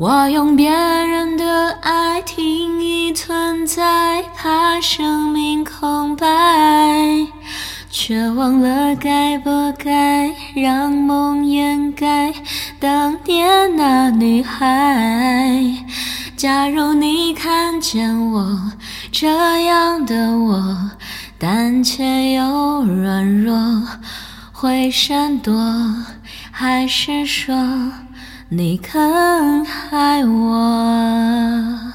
我用别人的爱定义存在，怕生命空白，却忘了该不该让梦掩盖当年那女孩。假如你看见我这样的我，胆怯又软弱，会闪躲，还是说？你肯爱我。